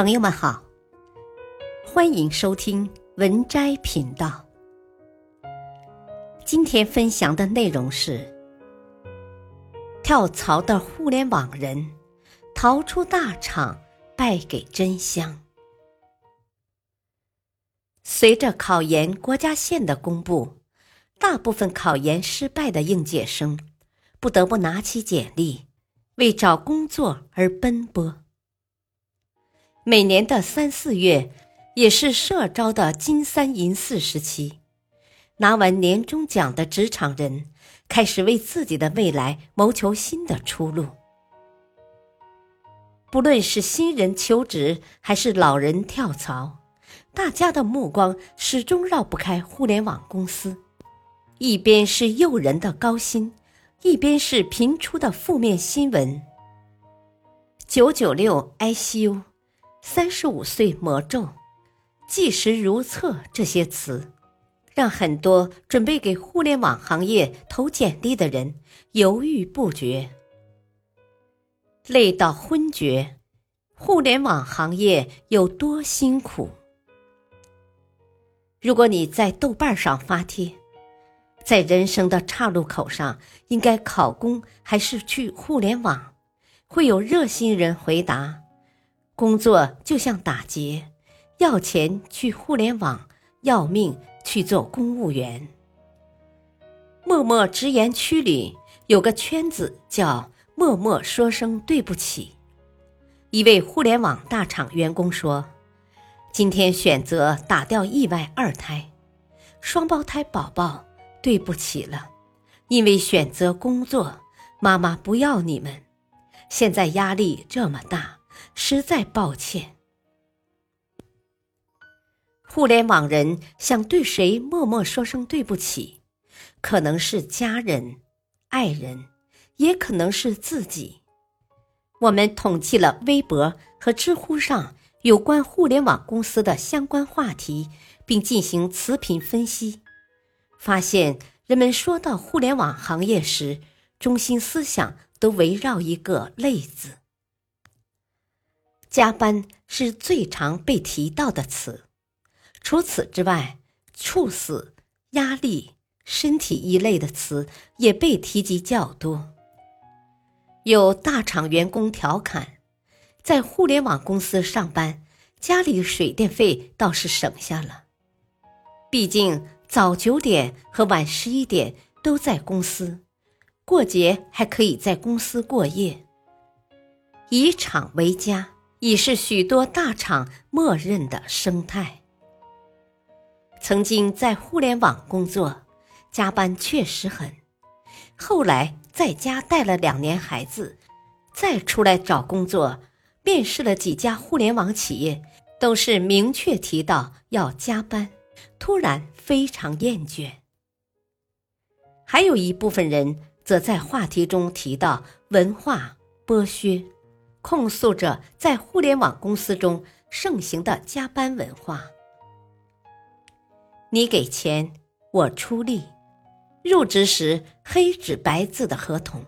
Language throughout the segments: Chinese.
朋友们好，欢迎收听文摘频道。今天分享的内容是：跳槽的互联网人逃出大厂，败给真香。随着考研国家线的公布，大部分考研失败的应届生不得不拿起简历，为找工作而奔波。每年的三四月，也是社招的金三银四时期。拿完年终奖的职场人，开始为自己的未来谋求新的出路。不论是新人求职，还是老人跳槽，大家的目光始终绕不开互联网公司。一边是诱人的高薪，一边是频出的负面新闻。九九六 ICU。三十五岁魔咒，计时如厕这些词，让很多准备给互联网行业投简历的人犹豫不决，累到昏厥。互联网行业有多辛苦？如果你在豆瓣上发帖，在人生的岔路口上，应该考公还是去互联网？会有热心人回答。工作就像打劫，要钱去互联网，要命去做公务员。默默直言区里有个圈子叫“默默说声对不起”。一位互联网大厂员工说：“今天选择打掉意外二胎，双胞胎宝宝，对不起了，因为选择工作，妈妈不要你们，现在压力这么大。”实在抱歉。互联网人想对谁默默说声对不起，可能是家人、爱人，也可能是自己。我们统计了微博和知乎上有关互联网公司的相关话题，并进行词频分析，发现人们说到互联网行业时，中心思想都围绕一个“累”字。加班是最常被提到的词，除此之外，猝死、压力、身体一类的词也被提及较多。有大厂员工调侃，在互联网公司上班，家里水电费倒是省下了，毕竟早九点和晚十一点都在公司，过节还可以在公司过夜，以厂为家。已是许多大厂默认的生态。曾经在互联网工作，加班确实狠。后来在家带了两年孩子，再出来找工作，面试了几家互联网企业，都是明确提到要加班，突然非常厌倦。还有一部分人则在话题中提到文化剥削。控诉着在互联网公司中盛行的加班文化。你给钱，我出力，入职时黑纸白字的合同，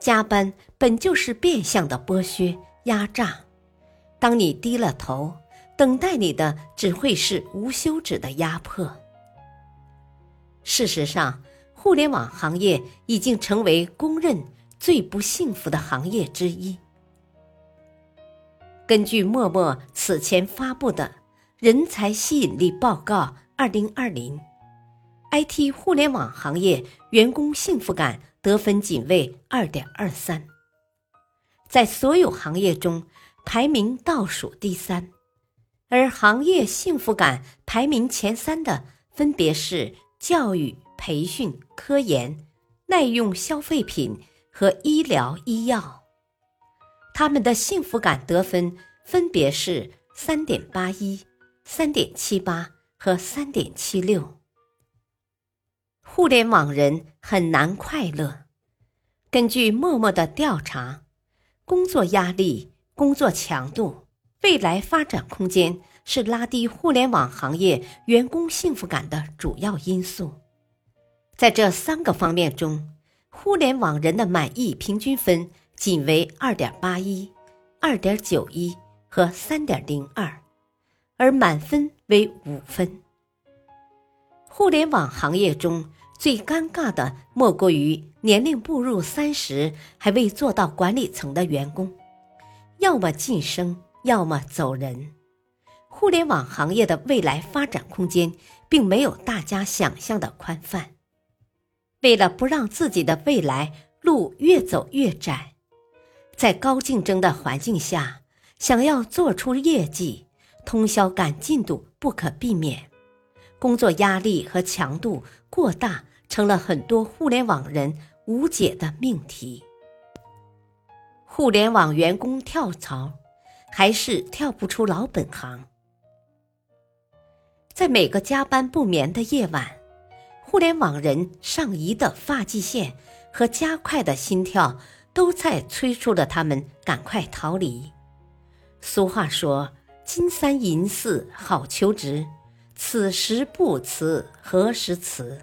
加班本就是变相的剥削压榨。当你低了头，等待你的只会是无休止的压迫。事实上，互联网行业已经成为公认最不幸福的行业之一。根据陌陌此前发布的《人才吸引力报告二零二零》，IT 互联网行业员工幸福感得分仅为二点二三，在所有行业中排名倒数第三，而行业幸福感排名前三的分别是教育、培训、科研、耐用消费品和医疗医药。他们的幸福感得分分别是三点八一、三点七八和三点七六。互联网人很难快乐。根据陌陌的调查，工作压力、工作强度、未来发展空间是拉低互联网行业员工幸福感的主要因素。在这三个方面中，互联网人的满意平均分。仅为二点八一、二点九一和三点零二，而满分为五分。互联网行业中最尴尬的莫过于年龄步入三十还未做到管理层的员工，要么晋升，要么走人。互联网行业的未来发展空间并没有大家想象的宽泛。为了不让自己的未来路越走越窄，在高竞争的环境下，想要做出业绩，通宵赶进度不可避免，工作压力和强度过大成了很多互联网人无解的命题。互联网员工跳槽，还是跳不出老本行。在每个加班不眠的夜晚。互联网人上移的发际线和加快的心跳，都在催促着他们赶快逃离。俗话说：“金三银四好求职，此时不辞何时辞？”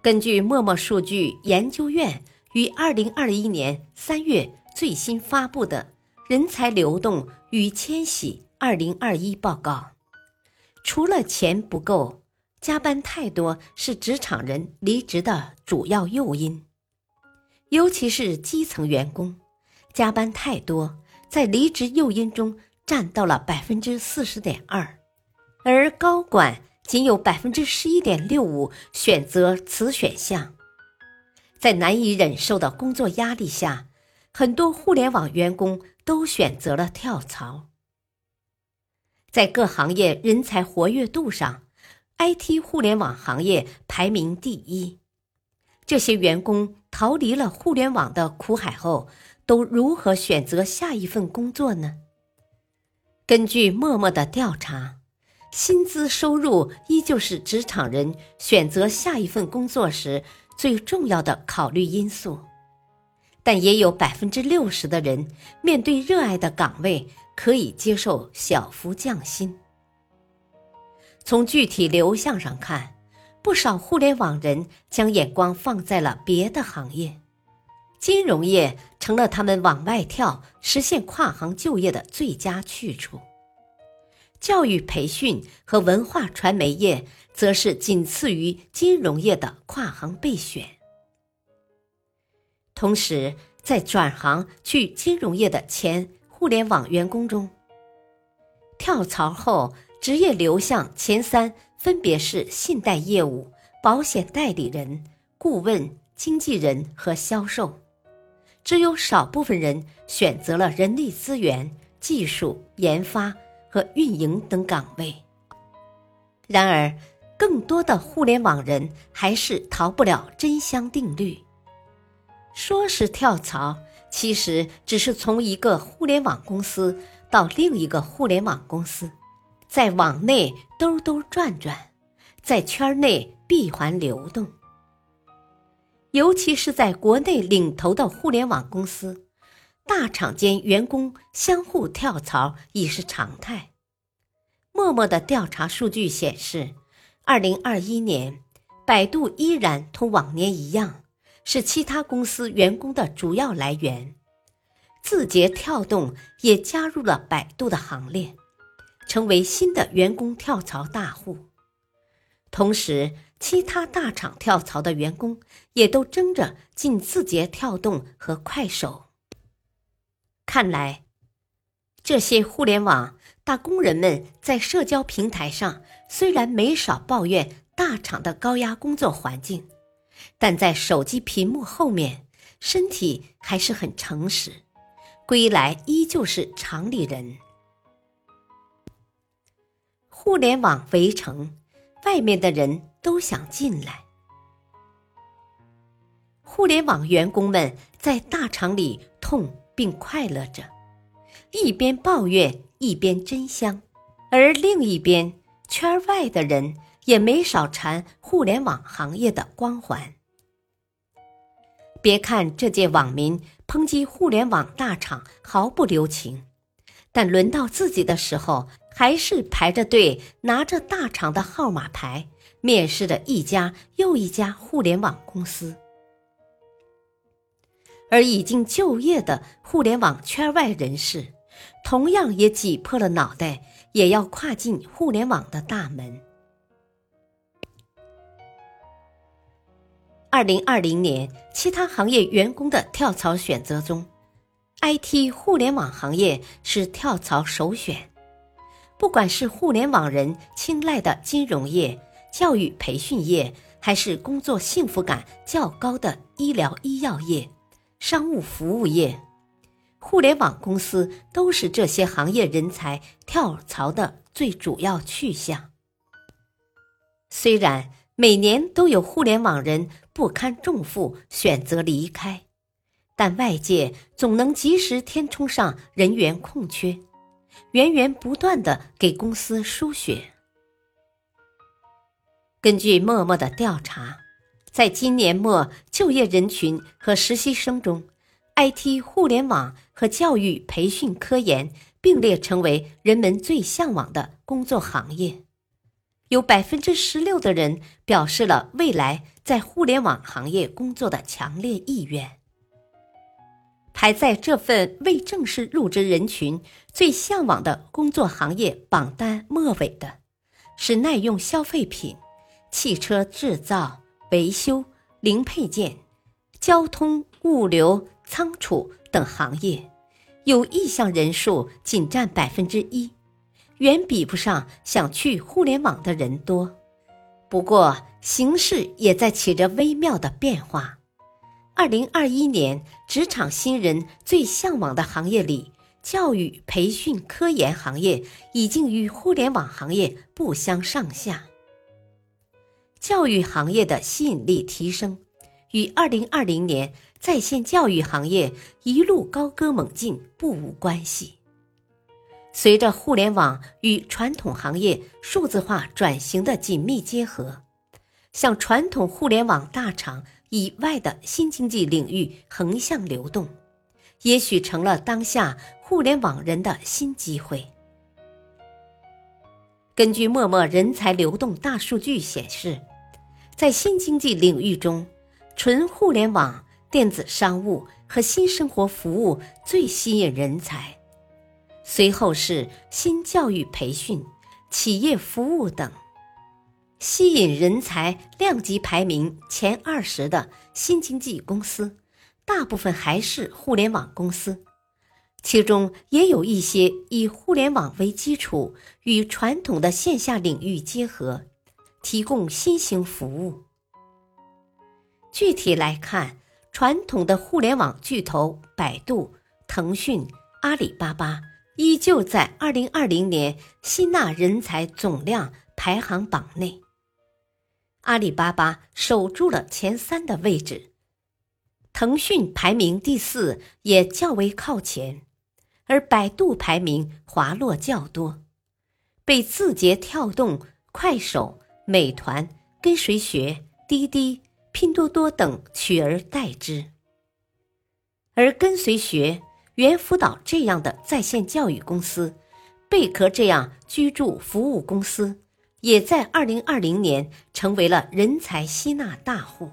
根据陌陌数据研究院于二零二一年三月最新发布的《人才流动与迁徙二零二一报告》，除了钱不够。加班太多是职场人离职的主要诱因，尤其是基层员工，加班太多在离职诱因中占到了百分之四十点二，而高管仅有百分之十一点六五选择此选项。在难以忍受的工作压力下，很多互联网员工都选择了跳槽。在各行业人才活跃度上。IT 互联网行业排名第一，这些员工逃离了互联网的苦海后，都如何选择下一份工作呢？根据默默的调查，薪资收入依旧是职场人选择下一份工作时最重要的考虑因素，但也有百分之六十的人面对热爱的岗位，可以接受小幅降薪。从具体流向上看，不少互联网人将眼光放在了别的行业，金融业成了他们往外跳、实现跨行就业的最佳去处。教育培训和文化传媒业则是仅次于金融业的跨行备选。同时，在转行去金融业的前互联网员工中，跳槽后。职业流向前三分别是信贷业务、保险代理人、顾问、经纪人和销售，只有少部分人选择了人力资源、技术研发和运营等岗位。然而，更多的互联网人还是逃不了真香定律。说是跳槽，其实只是从一个互联网公司到另一个互联网公司。在网内兜兜转转，在圈内闭环流动。尤其是在国内领头的互联网公司，大厂间员工相互跳槽已是常态。陌陌的调查数据显示，二零二一年，百度依然同往年一样，是其他公司员工的主要来源。字节跳动也加入了百度的行列。成为新的员工跳槽大户，同时，其他大厂跳槽的员工也都争着进字节跳动和快手。看来，这些互联网打工人们在社交平台上虽然没少抱怨大厂的高压工作环境，但在手机屏幕后面，身体还是很诚实，归来依旧是厂里人。互联网围城，外面的人都想进来。互联网员工们在大厂里痛并快乐着，一边抱怨一边真香，而另一边圈外的人也没少馋互联网行业的光环。别看这届网民抨击互联网大厂毫不留情，但轮到自己的时候。还是排着队，拿着大厂的号码牌，面试着一家又一家互联网公司。而已经就业的互联网圈外人士，同样也挤破了脑袋，也要跨进互联网的大门。二零二零年，其他行业员工的跳槽选择中，IT 互联网行业是跳槽首选。不管是互联网人青睐的金融业、教育培训业，还是工作幸福感较高的医疗医药业、商务服务业，互联网公司都是这些行业人才跳槽的最主要去向。虽然每年都有互联网人不堪重负选择离开，但外界总能及时填充上人员空缺。源源不断的给公司输血。根据默默的调查，在今年末就业人群和实习生中，IT、互联网和教育培训科研并列成为人们最向往的工作行业。有百分之十六的人表示了未来在互联网行业工作的强烈意愿。排在这份未正式入职人群最向往的工作行业榜单末尾的，是耐用消费品、汽车制造、维修、零配件、交通、物流、仓储等行业，有意向人数仅占百分之一，远比不上想去互联网的人多。不过，形势也在起着微妙的变化。二零二一年，职场新人最向往的行业里，教育培训科研行业已经与互联网行业不相上下。教育行业的吸引力提升，与二零二零年在线教育行业一路高歌猛进不无关系。随着互联网与传统行业数字化转型的紧密结合，向传统互联网大厂。以外的新经济领域横向流动，也许成了当下互联网人的新机会。根据陌陌人才流动大数据显示，在新经济领域中，纯互联网、电子商务和新生活服务最吸引人才，随后是新教育培训、企业服务等。吸引人才量级排名前二十的新经济公司，大部分还是互联网公司，其中也有一些以互联网为基础，与传统的线下领域结合，提供新型服务。具体来看，传统的互联网巨头百度、腾讯、阿里巴巴依旧在二零二零年吸纳人才总量排行榜内。阿里巴巴守住了前三的位置，腾讯排名第四，也较为靠前，而百度排名滑落较多，被字节跳动、快手、美团、跟谁学、滴滴、拼多多等取而代之。而跟随学、猿辅导这样的在线教育公司，贝壳这样居住服务公司。也在二零二零年成为了人才吸纳大户。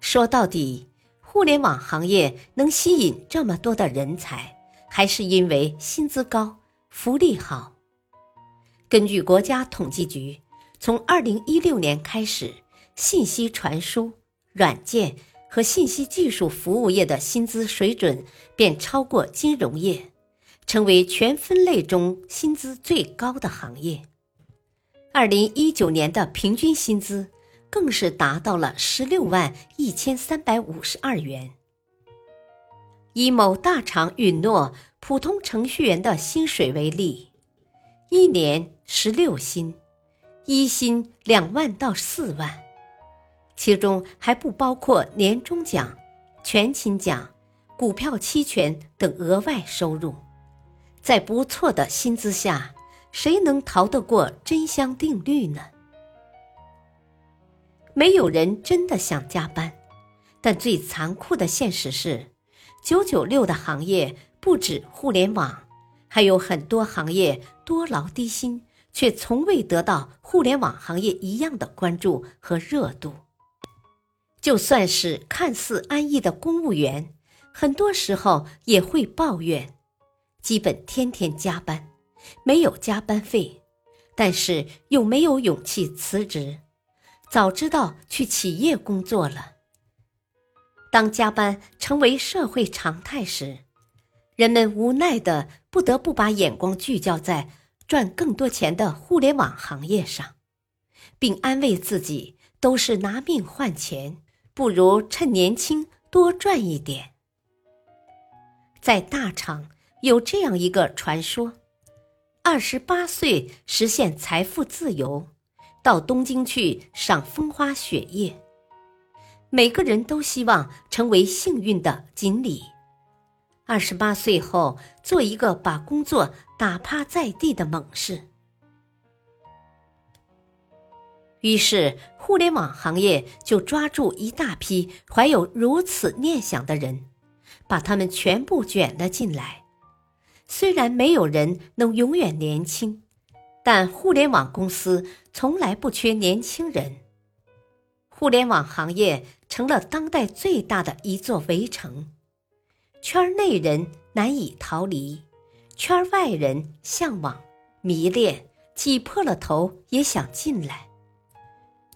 说到底，互联网行业能吸引这么多的人才，还是因为薪资高、福利好。根据国家统计局，从二零一六年开始，信息传输、软件和信息技术服务业的薪资水准便超过金融业。成为全分类中薪资最高的行业。二零一九年的平均薪资更是达到了十六万一千三百五十二元。以某大厂允诺普通程序员的薪水为例，一年十六薪，一薪两万到四万，其中还不包括年终奖、全勤奖、股票期权等额外收入。在不错的薪资下，谁能逃得过真香定律呢？没有人真的想加班，但最残酷的现实是，九九六的行业不止互联网，还有很多行业多劳低薪，却从未得到互联网行业一样的关注和热度。就算是看似安逸的公务员，很多时候也会抱怨，基本天天加班，没有加班费，但是又没有勇气辞职。早知道去企业工作了。当加班成为社会常态时，人们无奈的不得不把眼光聚焦在赚更多钱的互联网行业上，并安慰自己都是拿命换钱，不如趁年轻多赚一点。在大厂有这样一个传说：二十八岁实现财富自由。到东京去赏风花雪月，每个人都希望成为幸运的锦鲤。二十八岁后，做一个把工作打趴在地的猛士。于是，互联网行业就抓住一大批怀有如此念想的人，把他们全部卷了进来。虽然没有人能永远年轻。但互联网公司从来不缺年轻人。互联网行业成了当代最大的一座围城，圈内人难以逃离，圈外人向往、迷恋，挤破了头也想进来。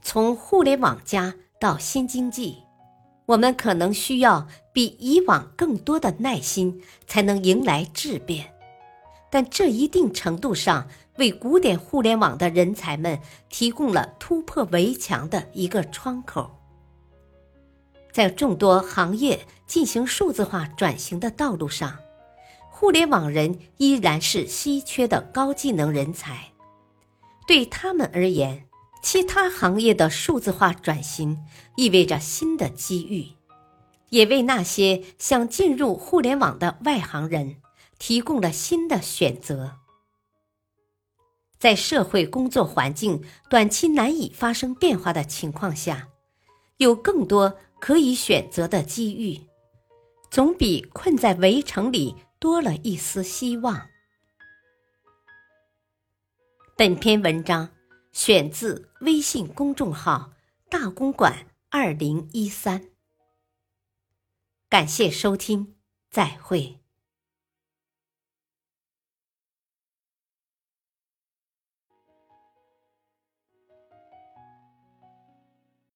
从互联网加到新经济，我们可能需要比以往更多的耐心，才能迎来质变。但这一定程度上。为古典互联网的人才们提供了突破围墙的一个窗口。在众多行业进行数字化转型的道路上，互联网人依然是稀缺的高技能人才。对他们而言，其他行业的数字化转型意味着新的机遇，也为那些想进入互联网的外行人提供了新的选择。在社会工作环境短期难以发生变化的情况下，有更多可以选择的机遇，总比困在围城里多了一丝希望。本篇文章选自微信公众号“大公馆二零一三”，感谢收听，再会。